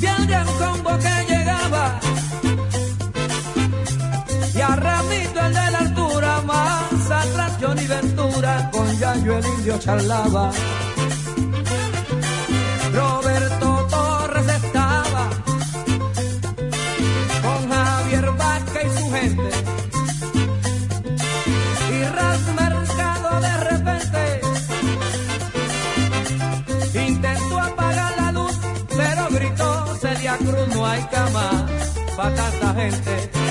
Viene un combo que llegaba y a Ramito el de la altura, más atrás Johnny Ventura, con Yayo el indio charlaba. Hay cama para tanta gente.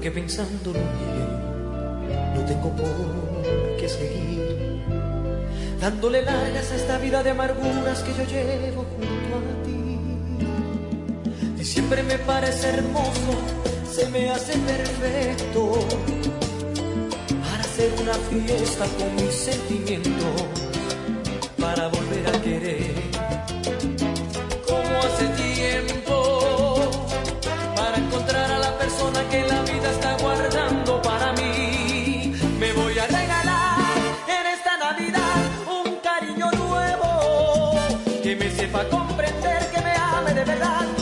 porque pensándolo bien, no tengo por qué seguir dándole largas a esta vida de amarguras que yo llevo junto a ti. Diciembre me parece hermoso, se me hace perfecto para hacer una fiesta con mis sentimientos, para volver a querer. ¿Cómo hace verdad.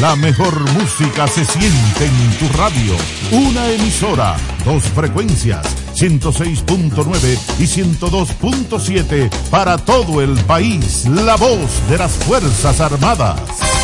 La mejor música se siente en tu radio. Una emisora, dos frecuencias, 106.9 y 102.7 para todo el país. La voz de las Fuerzas Armadas.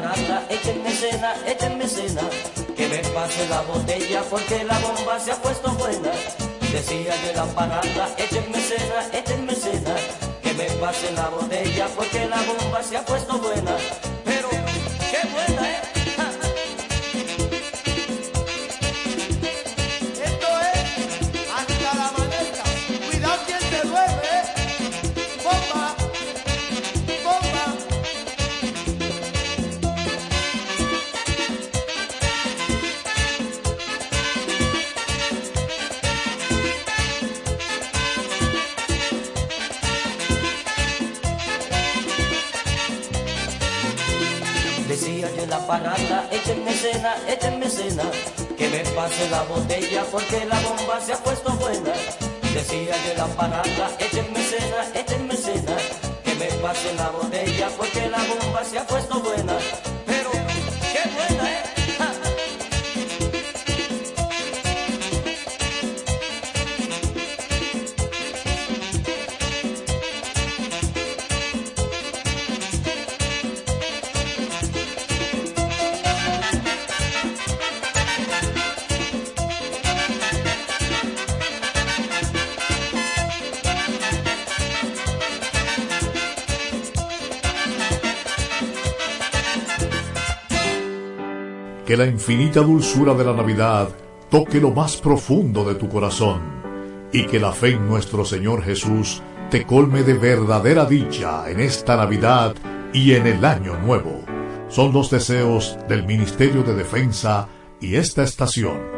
canasta, échenme cena, échenme cena, que me pase la botella porque la bomba se ha puesto buena. Decía yo la parranda, échenme cena, échenme cena, que me pase la botella porque la bomba se ha puesto buena. la infinita dulzura de la Navidad toque lo más profundo de tu corazón y que la fe en nuestro Señor Jesús te colme de verdadera dicha en esta Navidad y en el Año Nuevo. Son los deseos del Ministerio de Defensa y esta estación.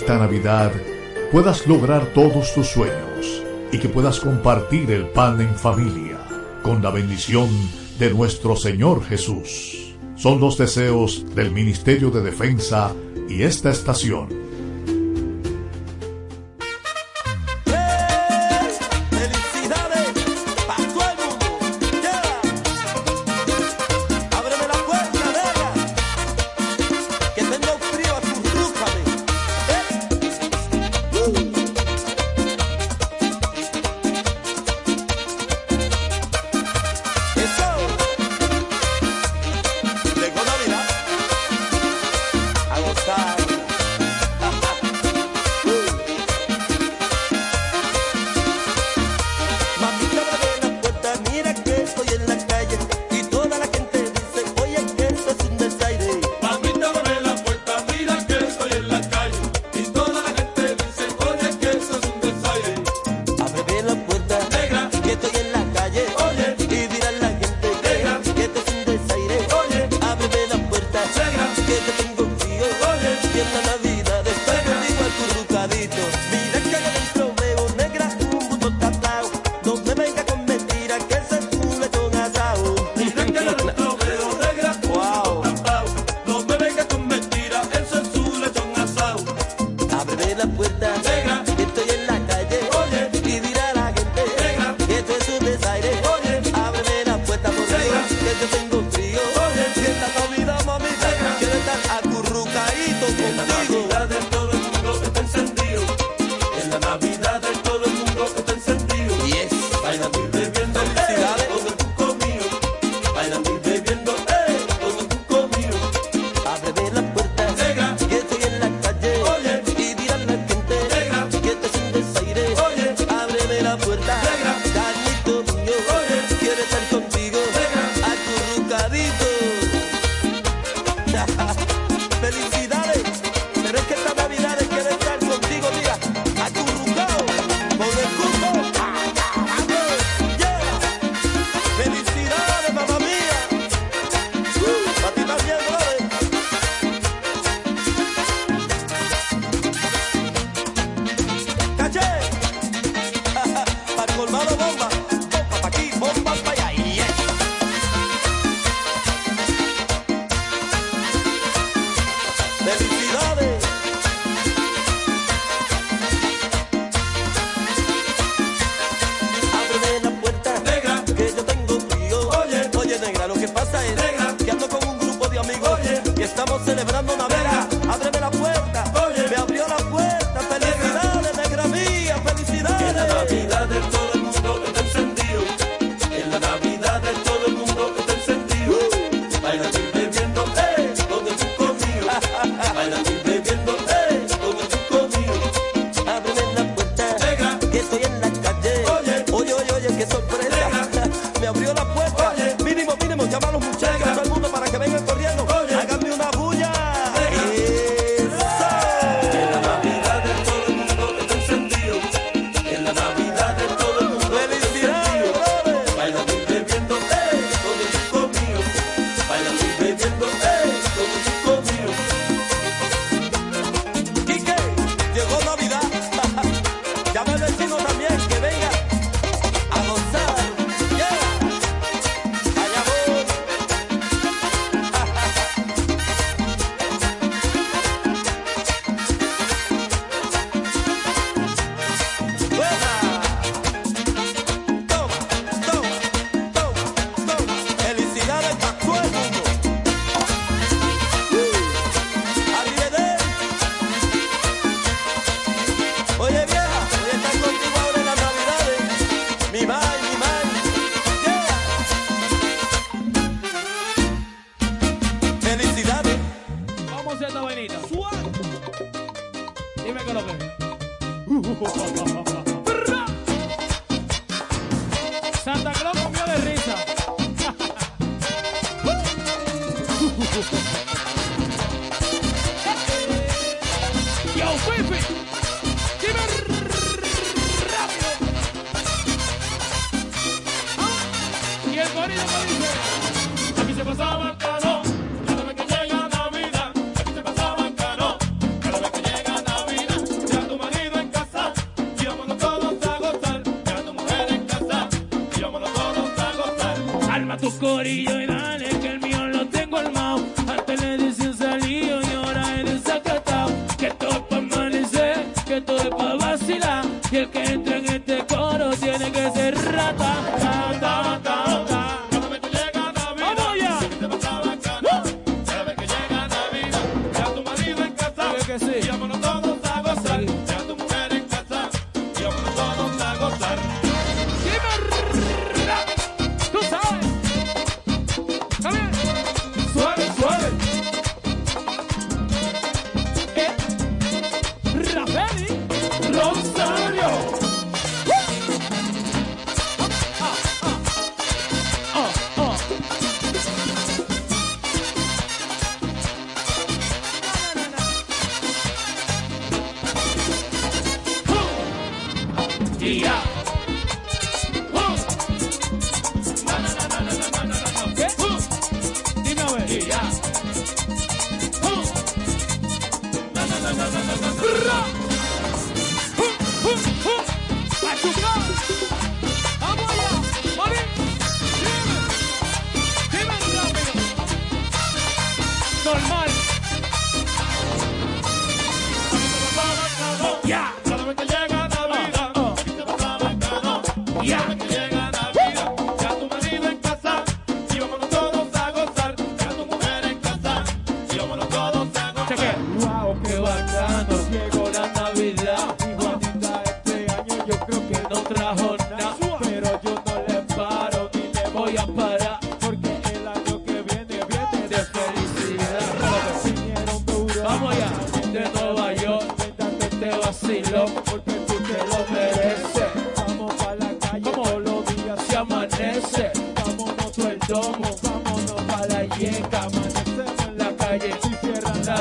esta Navidad puedas lograr todos tus sueños y que puedas compartir el pan en familia con la bendición de nuestro Señor Jesús. Son los deseos del Ministerio de Defensa y esta estación. que estoy en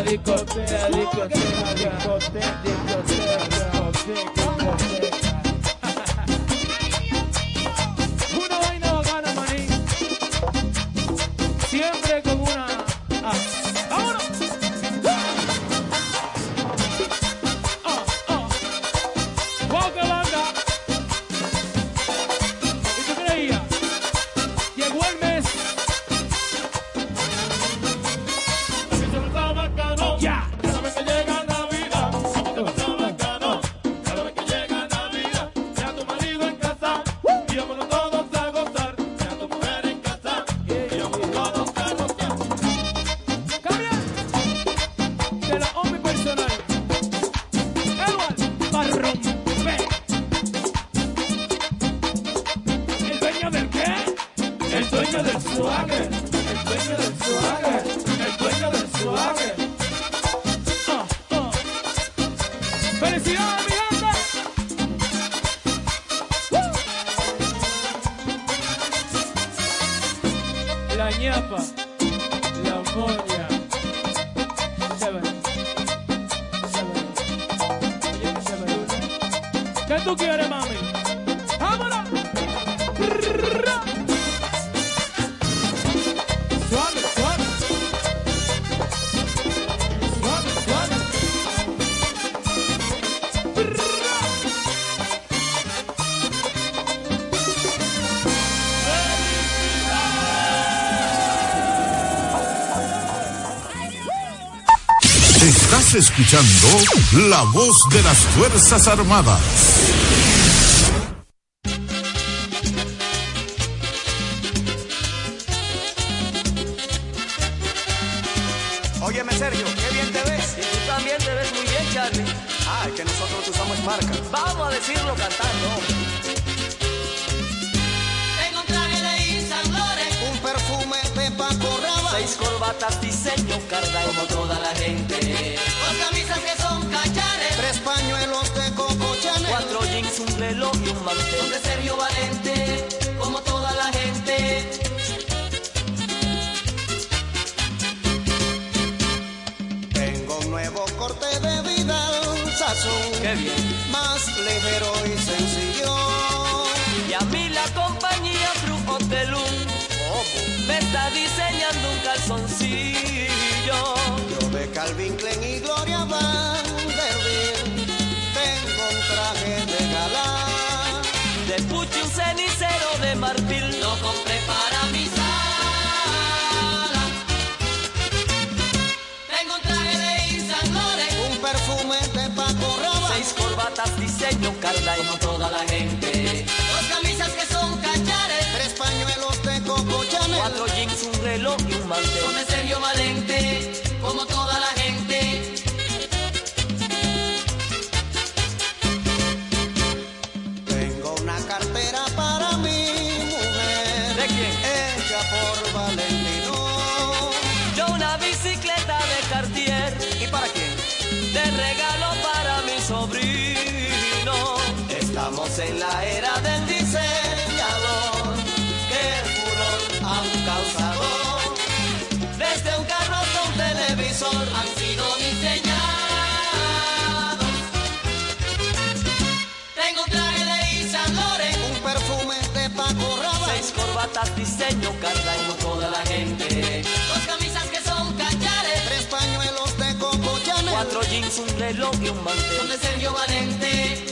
discoteca, Escuchando la voz de las Fuerzas Armadas. Óyeme, Sergio, qué bien te ves. Y tú también te ves muy bien, Charlie. Ah, que nosotros usamos marca. Vamos a decirlo cantando, Tengo un traje de Un perfume de Paco Rabanne. Seis corbatas diseño Cardán. Como toda la gente pañuelos de Coco Chanel. Cuatro jeans, un reloj y un mantel. Donde se vio valente, como toda la gente. Tengo un nuevo corte de vida, sazón. Qué bien. Más ligero y sencillo. Y a mí la compañía Frujo Me está diseñando un calzoncillo. Yo de Calvin Klein y Gloria Prepara mi sala. Tengo un traje de insalores Un perfume de paco rosa Seis corbatas, diseño, carta y como toda la gente. norteño, cardaño, toda la gente. Dos camisas que son callares, tres pañuelos de coco Chanel, cuatro jeans, un reloj y un mantel. Son Sergio Valente.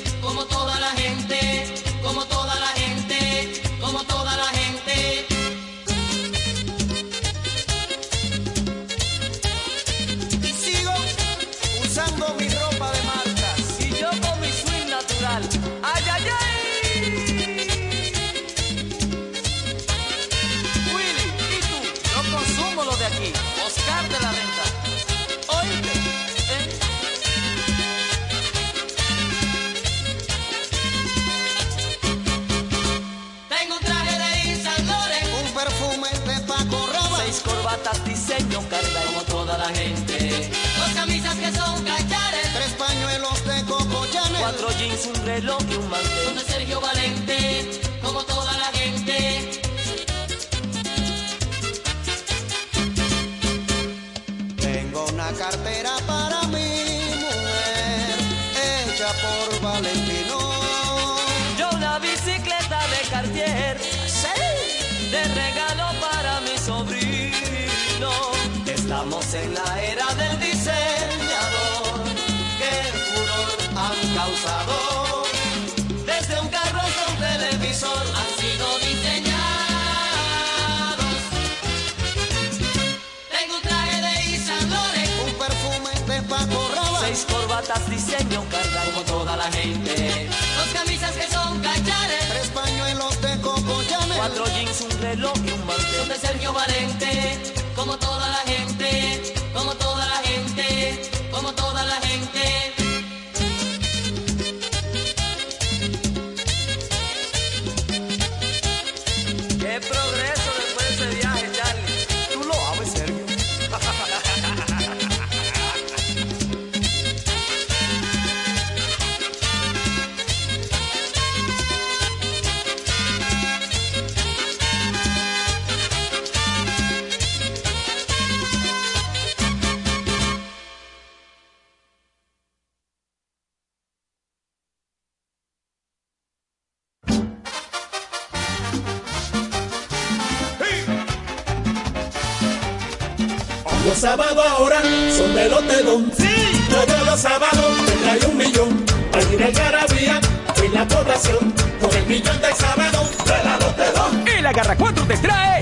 Los sábados ahora son de Lotedón. Sí, todos los sábados te trae un millón. Allí en Algarabía, en la población, con el millón de sábados de la Lotedón. El Agarra 4 te trae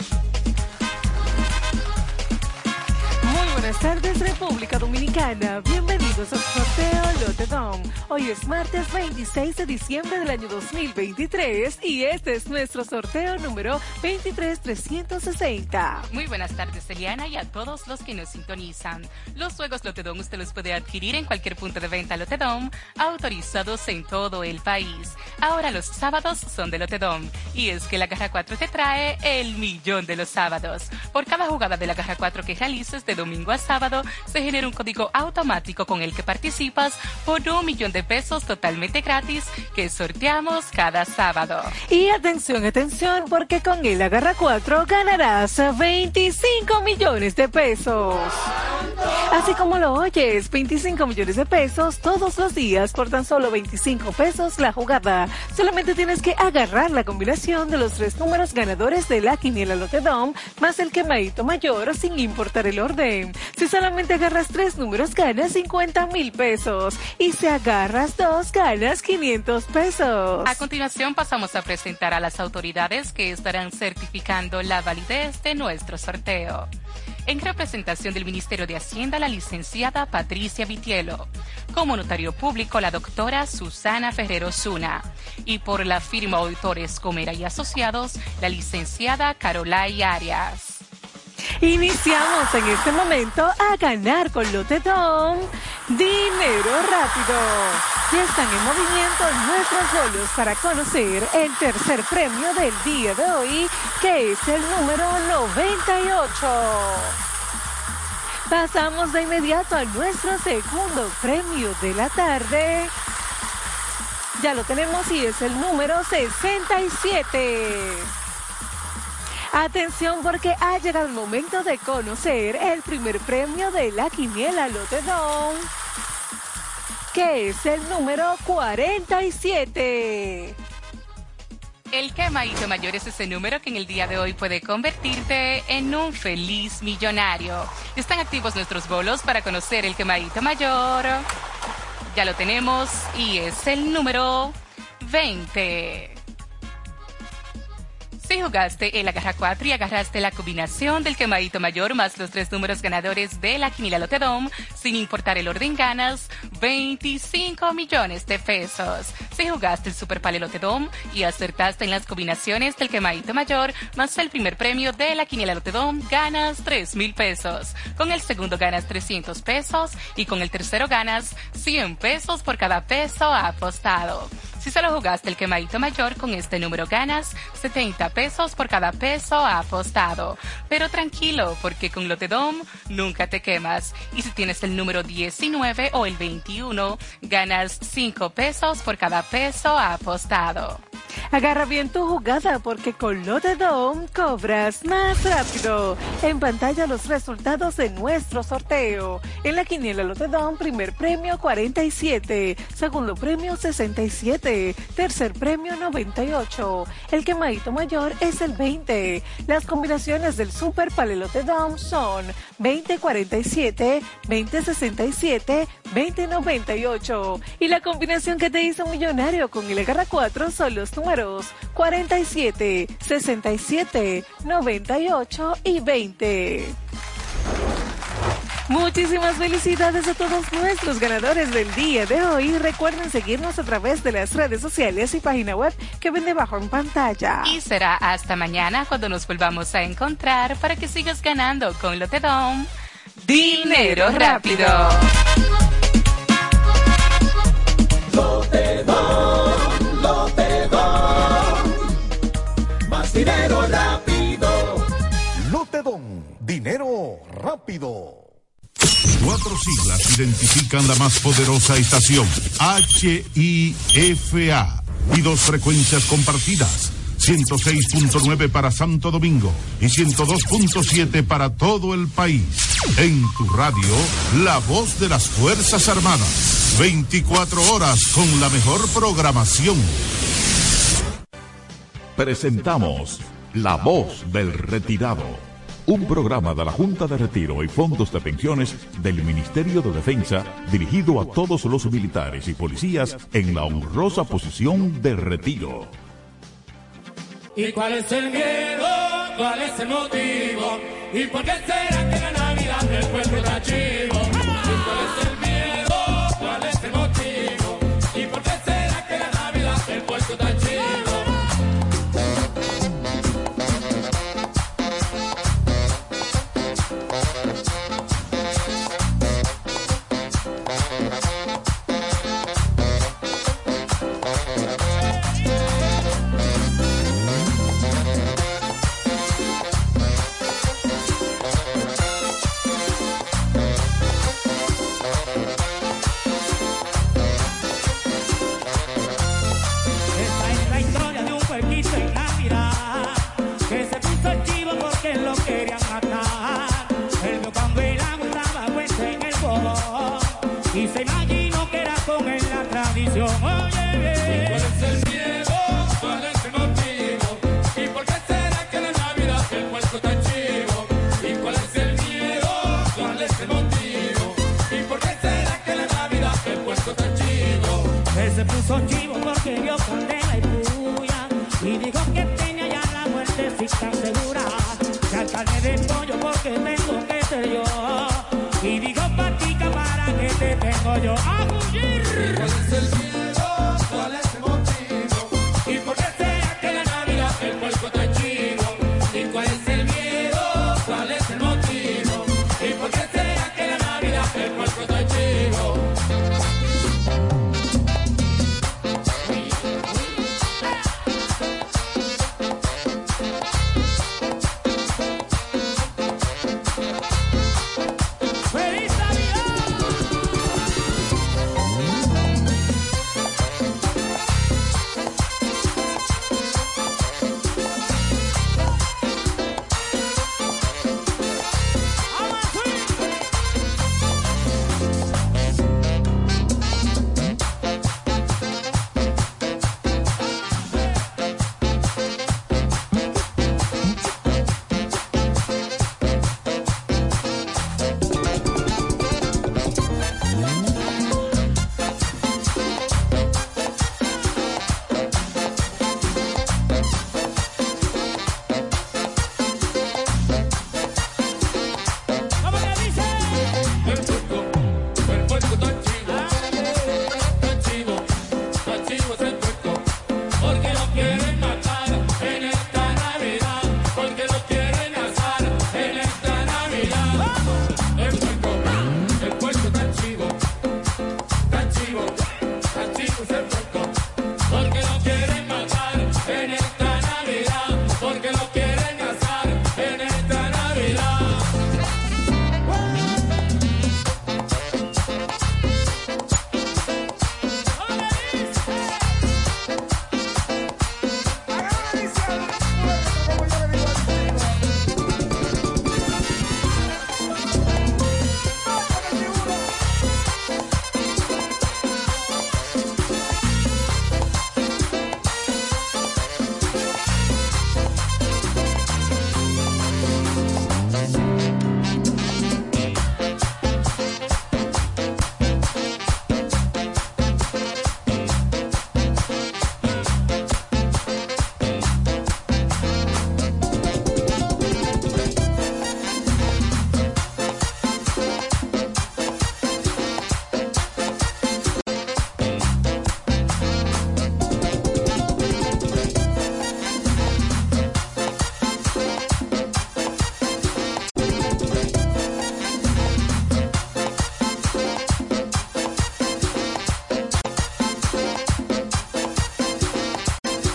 Buenas tardes, República Dominicana. Bienvenidos al sorteo Lotedom. Hoy es martes 26 de diciembre del año 2023 y este es nuestro sorteo número 23360. Muy buenas tardes, Eliana, y a todos los que nos sintonizan. Los juegos Lotedom usted los puede adquirir en cualquier punto de venta Lotedom, autorizados en todo el país. Ahora los sábados son de Lotedom, y es que la Caja 4 te trae el millón de los sábados. Por cada jugada de la Caja 4 que realices de domingo a sábado, se genera un código automático con el que participas por un millón de pesos totalmente gratis que sorteamos cada sábado. Y atención, atención, porque con el Agarra 4 ganarás 25 millones de pesos. Así como lo oyes, 25 millones de pesos todos los días por tan solo 25 pesos la jugada. Solamente tienes que agarrar la combinación de los tres números ganadores de la quiniela Lotedom más el quemadito mayor sin importar el orden. Si solamente agarras tres números ganas 50 mil pesos y si agarras dos ganas 500 pesos. A continuación pasamos a presentar a las autoridades que estarán certificando la validez de nuestro sorteo. En representación del Ministerio de Hacienda, la licenciada Patricia Vitielo. Como notario público, la doctora Susana Ferrero Zuna. Y por la firma Auditores Comera y Asociados, la licenciada Carolay Arias. Iniciamos en este momento a ganar con Lotedom dinero rápido. Ya están en movimiento nuestros bolos para conocer el tercer premio del día de hoy, que es el número 98. Pasamos de inmediato a nuestro segundo premio de la tarde. Ya lo tenemos y es el número 67. Atención porque ha llegado el momento de conocer el primer premio de la quiniela Lotedom, que es el número 47. El quemadito mayor es ese número que en el día de hoy puede convertirte en un feliz millonario. Están activos nuestros bolos para conocer el quemadito mayor. Ya lo tenemos y es el número 20. Si jugaste el agarra 4 y agarraste la combinación del quemadito mayor más los tres números ganadores de la quinila Lotedom, sin importar el orden ganas, 25 millones de pesos. Si jugaste el Super Pale Lotedom y acertaste en las combinaciones del quemadito mayor más el primer premio de la quiniela Lotedom, ganas 3 mil pesos. Con el segundo ganas 300 pesos y con el tercero ganas 100 pesos por cada peso apostado. Si solo jugaste el quemadito mayor, con este número ganas 70 pesos por cada peso apostado. Pero tranquilo, porque con Lotedom nunca te quemas. Y si tienes el número 19 o el 21, ganas 5 pesos por cada peso apostado. Agarra bien tu jugada porque con Lotedom cobras más rápido. En pantalla los resultados de nuestro sorteo. En la quiniela Lotedom, primer premio 47, segundo premio 67, tercer premio 98. El quemadito mayor es el 20. Las combinaciones del Super Palelotedom son 2047, 2067, 2098. Y la combinación que te hizo millonario con el Agarra 4 son los números 47, 67, 98 y 20. Muchísimas felicidades a todos nuestros ganadores del día de hoy. Recuerden seguirnos a través de las redes sociales y página web que ven debajo en pantalla. Y será hasta mañana cuando nos volvamos a encontrar para que sigas ganando con Lotedom. Dinero rápido. Lotedom, Lotedom. Más dinero rápido. Lotedom, dinero rápido. Cuatro siglas identifican la más poderosa estación, HIFA, y dos frecuencias compartidas. 106.9 para Santo Domingo y 102.7 para todo el país. En tu radio, la voz de las Fuerzas Armadas. 24 horas con la mejor programación. Presentamos La Voz del Retirado, un programa de la Junta de Retiro y Fondos de Pensiones del Ministerio de Defensa dirigido a todos los militares y policías en la honrosa posición de retiro. ¿Y cuál es el miedo? ¿Cuál es el motivo? ¿Y por qué será que la Navidad del pueblo está chivo?